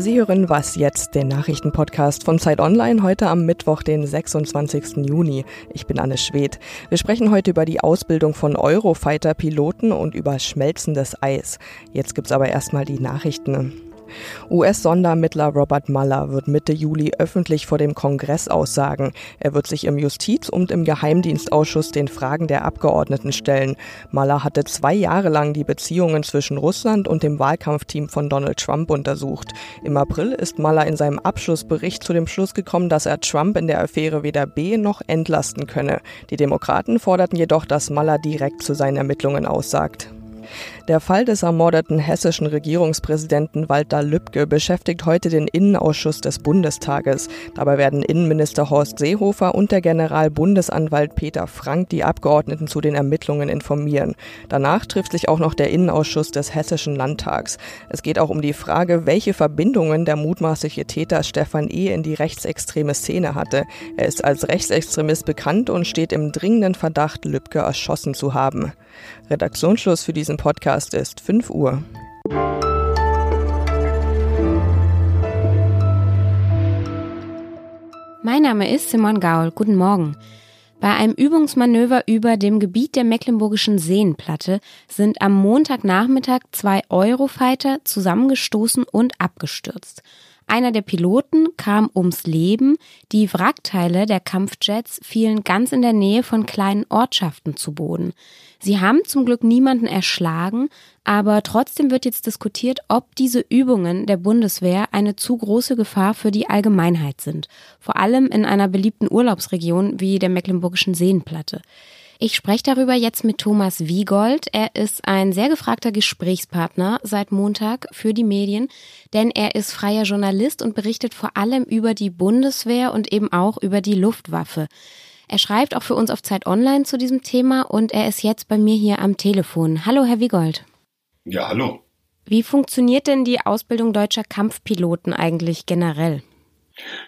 Sie hören Was jetzt, den Nachrichtenpodcast von Zeit Online, heute am Mittwoch, den 26. Juni. Ich bin Anne Schwedt. Wir sprechen heute über die Ausbildung von Eurofighter-Piloten und über schmelzendes Eis. Jetzt gibt's aber erstmal die Nachrichten. US-Sondermittler Robert Mueller wird Mitte Juli öffentlich vor dem Kongress aussagen. Er wird sich im Justiz- und im Geheimdienstausschuss den Fragen der Abgeordneten stellen. Mueller hatte zwei Jahre lang die Beziehungen zwischen Russland und dem Wahlkampfteam von Donald Trump untersucht. Im April ist Mueller in seinem Abschlussbericht zu dem Schluss gekommen, dass er Trump in der Affäre weder B noch entlasten könne. Die Demokraten forderten jedoch, dass Mueller direkt zu seinen Ermittlungen aussagt. Der Fall des ermordeten hessischen Regierungspräsidenten Walter Lübcke beschäftigt heute den Innenausschuss des Bundestages. Dabei werden Innenminister Horst Seehofer und der Generalbundesanwalt Peter Frank die Abgeordneten zu den Ermittlungen informieren. Danach trifft sich auch noch der Innenausschuss des Hessischen Landtags. Es geht auch um die Frage, welche Verbindungen der mutmaßliche Täter Stefan E. in die rechtsextreme Szene hatte. Er ist als Rechtsextremist bekannt und steht im dringenden Verdacht, Lübcke erschossen zu haben. Redaktionsschluss für diesen Podcast ist 5 Uhr. Mein Name ist Simon Gaul. Guten Morgen. Bei einem Übungsmanöver über dem Gebiet der Mecklenburgischen Seenplatte sind am Montagnachmittag zwei Eurofighter zusammengestoßen und abgestürzt. Einer der Piloten kam ums Leben, die Wrackteile der Kampfjets fielen ganz in der Nähe von kleinen Ortschaften zu Boden. Sie haben zum Glück niemanden erschlagen, aber trotzdem wird jetzt diskutiert, ob diese Übungen der Bundeswehr eine zu große Gefahr für die Allgemeinheit sind, vor allem in einer beliebten Urlaubsregion wie der Mecklenburgischen Seenplatte. Ich spreche darüber jetzt mit Thomas Wiegold. Er ist ein sehr gefragter Gesprächspartner seit Montag für die Medien, denn er ist freier Journalist und berichtet vor allem über die Bundeswehr und eben auch über die Luftwaffe. Er schreibt auch für uns auf Zeit Online zu diesem Thema und er ist jetzt bei mir hier am Telefon. Hallo, Herr Wiegold. Ja, hallo. Wie funktioniert denn die Ausbildung deutscher Kampfpiloten eigentlich generell?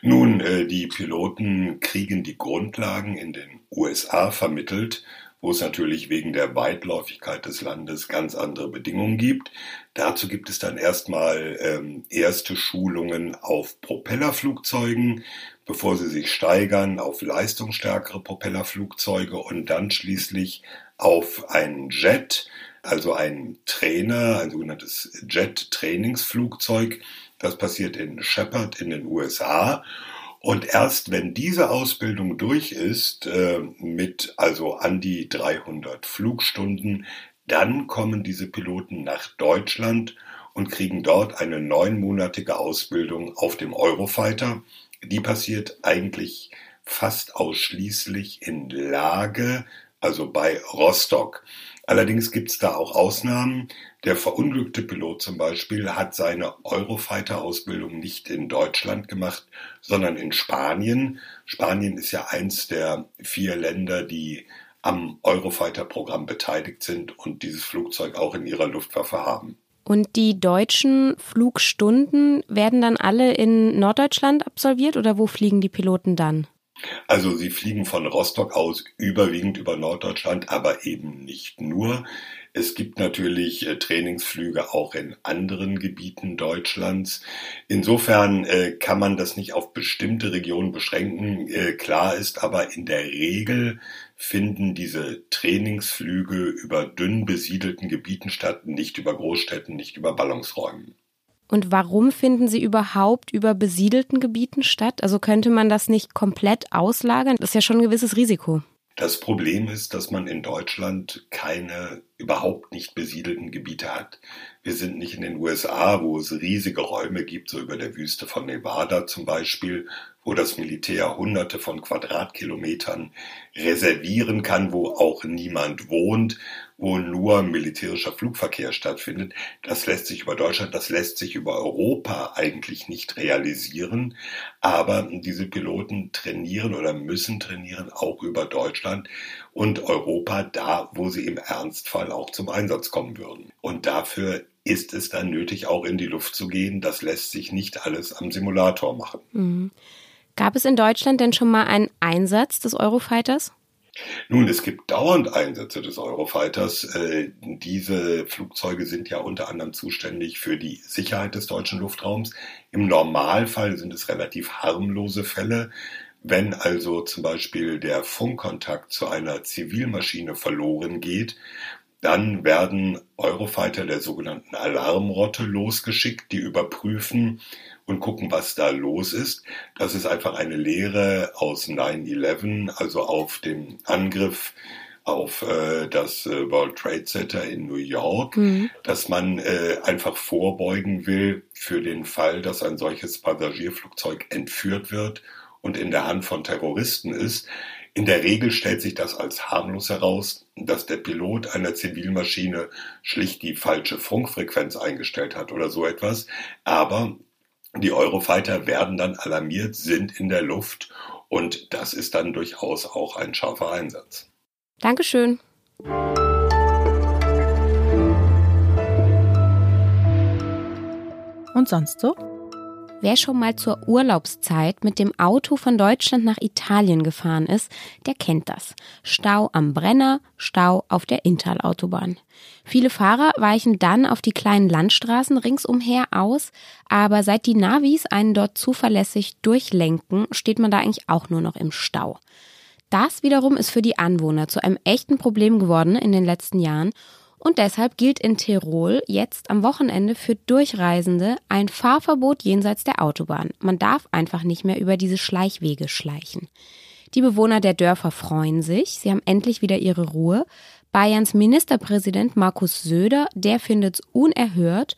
Nun, äh, die Piloten kriegen die Grundlagen in den USA vermittelt, wo es natürlich wegen der Weitläufigkeit des Landes ganz andere Bedingungen gibt. Dazu gibt es dann erstmal ähm, erste Schulungen auf Propellerflugzeugen, bevor sie sich steigern auf leistungsstärkere Propellerflugzeuge und dann schließlich auf einen Jet, also ein Trainer, ein sogenanntes Jet-Trainingsflugzeug. Das passiert in Shepard in den USA. Und erst wenn diese Ausbildung durch ist, äh, mit also an die 300 Flugstunden, dann kommen diese Piloten nach Deutschland und kriegen dort eine neunmonatige Ausbildung auf dem Eurofighter. Die passiert eigentlich fast ausschließlich in Lage, also bei Rostock. Allerdings gibt es da auch Ausnahmen. Der verunglückte Pilot zum Beispiel hat seine Eurofighter-Ausbildung nicht in Deutschland gemacht, sondern in Spanien. Spanien ist ja eins der vier Länder, die am Eurofighter-Programm beteiligt sind und dieses Flugzeug auch in ihrer Luftwaffe haben. Und die deutschen Flugstunden werden dann alle in Norddeutschland absolviert oder wo fliegen die Piloten dann? Also sie fliegen von Rostock aus überwiegend über Norddeutschland, aber eben nicht nur. Es gibt natürlich äh, Trainingsflüge auch in anderen Gebieten Deutschlands. Insofern äh, kann man das nicht auf bestimmte Regionen beschränken. Äh, klar ist aber in der Regel finden diese Trainingsflüge über dünn besiedelten Gebieten statt, nicht über Großstädten, nicht über Ballungsräumen. Und warum finden sie überhaupt über besiedelten Gebieten statt? Also könnte man das nicht komplett auslagern? Das ist ja schon ein gewisses Risiko. Das Problem ist, dass man in Deutschland keine überhaupt nicht besiedelten Gebiete hat. Wir sind nicht in den USA, wo es riesige Räume gibt, so über der Wüste von Nevada zum Beispiel, wo das Militär hunderte von Quadratkilometern reservieren kann, wo auch niemand wohnt, wo nur militärischer Flugverkehr stattfindet. Das lässt sich über Deutschland, das lässt sich über Europa eigentlich nicht realisieren. Aber diese Piloten trainieren oder müssen trainieren auch über Deutschland und Europa da, wo sie im Ernstfall auch zum Einsatz kommen würden. Und dafür ist es dann nötig, auch in die Luft zu gehen. Das lässt sich nicht alles am Simulator machen. Mhm. Gab es in Deutschland denn schon mal einen Einsatz des Eurofighters? Nun, es gibt dauernd Einsätze des Eurofighters. Äh, diese Flugzeuge sind ja unter anderem zuständig für die Sicherheit des deutschen Luftraums. Im Normalfall sind es relativ harmlose Fälle. Wenn also zum Beispiel der Funkkontakt zu einer Zivilmaschine verloren geht, dann werden Eurofighter der sogenannten Alarmrotte losgeschickt, die überprüfen und gucken, was da los ist. Das ist einfach eine Lehre aus 9-11, also auf den Angriff auf äh, das äh, World Trade Center in New York, mhm. dass man äh, einfach vorbeugen will für den Fall, dass ein solches Passagierflugzeug entführt wird und in der Hand von Terroristen ist. In der Regel stellt sich das als harmlos heraus, dass der Pilot einer Zivilmaschine schlicht die falsche Funkfrequenz eingestellt hat oder so etwas. Aber die Eurofighter werden dann alarmiert, sind in der Luft und das ist dann durchaus auch ein scharfer Einsatz. Dankeschön. Und sonst so? Wer schon mal zur Urlaubszeit mit dem Auto von Deutschland nach Italien gefahren ist, der kennt das. Stau am Brenner, Stau auf der Intalautobahn. Viele Fahrer weichen dann auf die kleinen Landstraßen ringsumher aus, aber seit die Navis einen dort zuverlässig durchlenken, steht man da eigentlich auch nur noch im Stau. Das wiederum ist für die Anwohner zu einem echten Problem geworden in den letzten Jahren und deshalb gilt in Tirol jetzt am Wochenende für Durchreisende ein Fahrverbot jenseits der Autobahn. Man darf einfach nicht mehr über diese Schleichwege schleichen. Die Bewohner der Dörfer freuen sich, sie haben endlich wieder ihre Ruhe. Bayerns Ministerpräsident Markus Söder, der findet es unerhört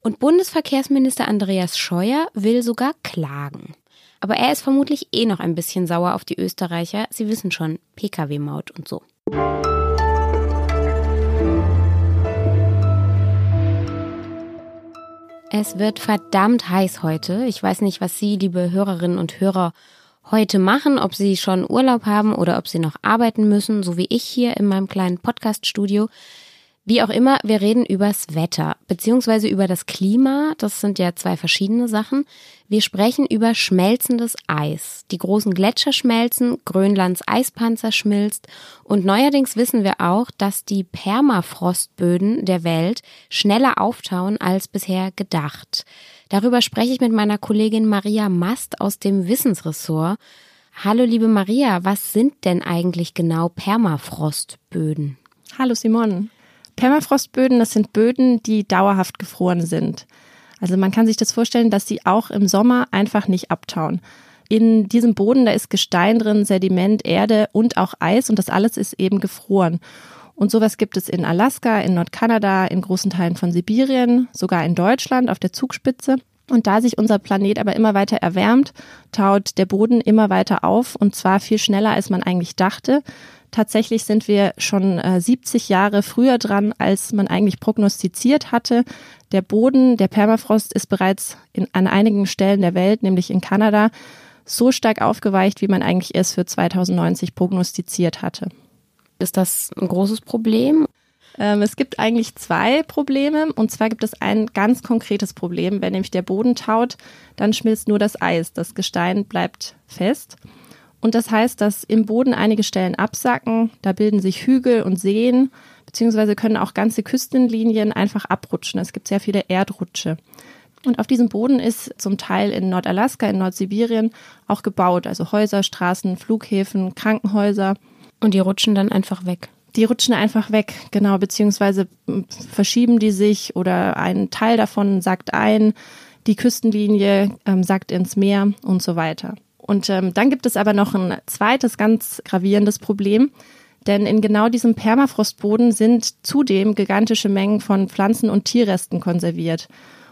und Bundesverkehrsminister Andreas Scheuer will sogar klagen. Aber er ist vermutlich eh noch ein bisschen sauer auf die Österreicher. Sie wissen schon, Pkw-Maut und so. Es wird verdammt heiß heute. Ich weiß nicht, was Sie, liebe Hörerinnen und Hörer, heute machen, ob Sie schon Urlaub haben oder ob Sie noch arbeiten müssen, so wie ich hier in meinem kleinen Podcaststudio. Wie auch immer, wir reden übers Wetter, beziehungsweise über das Klima. Das sind ja zwei verschiedene Sachen. Wir sprechen über schmelzendes Eis. Die großen Gletscher schmelzen, Grönlands Eispanzer schmilzt und neuerdings wissen wir auch, dass die Permafrostböden der Welt schneller auftauen als bisher gedacht. Darüber spreche ich mit meiner Kollegin Maria Mast aus dem Wissensressort. Hallo liebe Maria, was sind denn eigentlich genau Permafrostböden? Hallo Simon. Permafrostböden, das sind Böden, die dauerhaft gefroren sind. Also man kann sich das vorstellen, dass sie auch im Sommer einfach nicht abtauen. In diesem Boden, da ist Gestein drin, Sediment, Erde und auch Eis und das alles ist eben gefroren. Und sowas gibt es in Alaska, in Nordkanada, in großen Teilen von Sibirien, sogar in Deutschland auf der Zugspitze. Und da sich unser Planet aber immer weiter erwärmt, taut der Boden immer weiter auf und zwar viel schneller, als man eigentlich dachte. Tatsächlich sind wir schon äh, 70 Jahre früher dran, als man eigentlich prognostiziert hatte. Der Boden, der Permafrost ist bereits in, an einigen Stellen der Welt, nämlich in Kanada, so stark aufgeweicht, wie man eigentlich erst für 2090 prognostiziert hatte. Ist das ein großes Problem? Ähm, es gibt eigentlich zwei Probleme. Und zwar gibt es ein ganz konkretes Problem. Wenn nämlich der Boden taut, dann schmilzt nur das Eis. Das Gestein bleibt fest. Und das heißt, dass im Boden einige Stellen absacken, da bilden sich Hügel und Seen, beziehungsweise können auch ganze Küstenlinien einfach abrutschen. Es gibt sehr viele Erdrutsche. Und auf diesem Boden ist zum Teil in Nordalaska, in Nordsibirien auch gebaut, also Häuser, Straßen, Flughäfen, Krankenhäuser. Und die rutschen dann einfach weg. Die rutschen einfach weg, genau, beziehungsweise verschieben die sich oder ein Teil davon sackt ein, die Küstenlinie ähm, sackt ins Meer und so weiter. Und ähm, dann gibt es aber noch ein zweites ganz gravierendes Problem. Denn in genau diesem Permafrostboden sind zudem gigantische Mengen von Pflanzen- und Tierresten konserviert.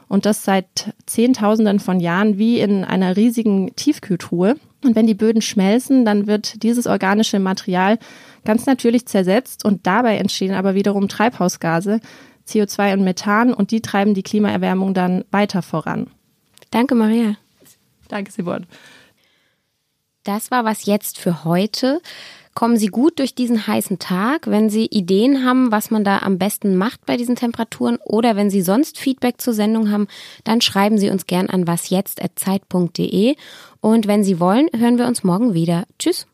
Und das seit Zehntausenden von Jahren wie in einer riesigen Tiefkühltruhe. Und wenn die Böden schmelzen, dann wird dieses organische Material ganz natürlich zersetzt und dabei entstehen aber wiederum Treibhausgase, CO2 und Methan und die treiben die Klimaerwärmung dann weiter voran. Danke, Maria. Danke, Simone. Das war was jetzt für heute. Kommen Sie gut durch diesen heißen Tag. Wenn Sie Ideen haben, was man da am besten macht bei diesen Temperaturen oder wenn Sie sonst Feedback zur Sendung haben, dann schreiben Sie uns gern an wasjetzt.zeit.de. Und wenn Sie wollen, hören wir uns morgen wieder. Tschüss.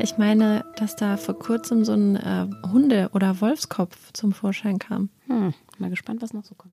Ich meine, dass da vor kurzem so ein äh, Hunde- oder Wolfskopf zum Vorschein kam. Hm, mal gespannt, was noch so kommt.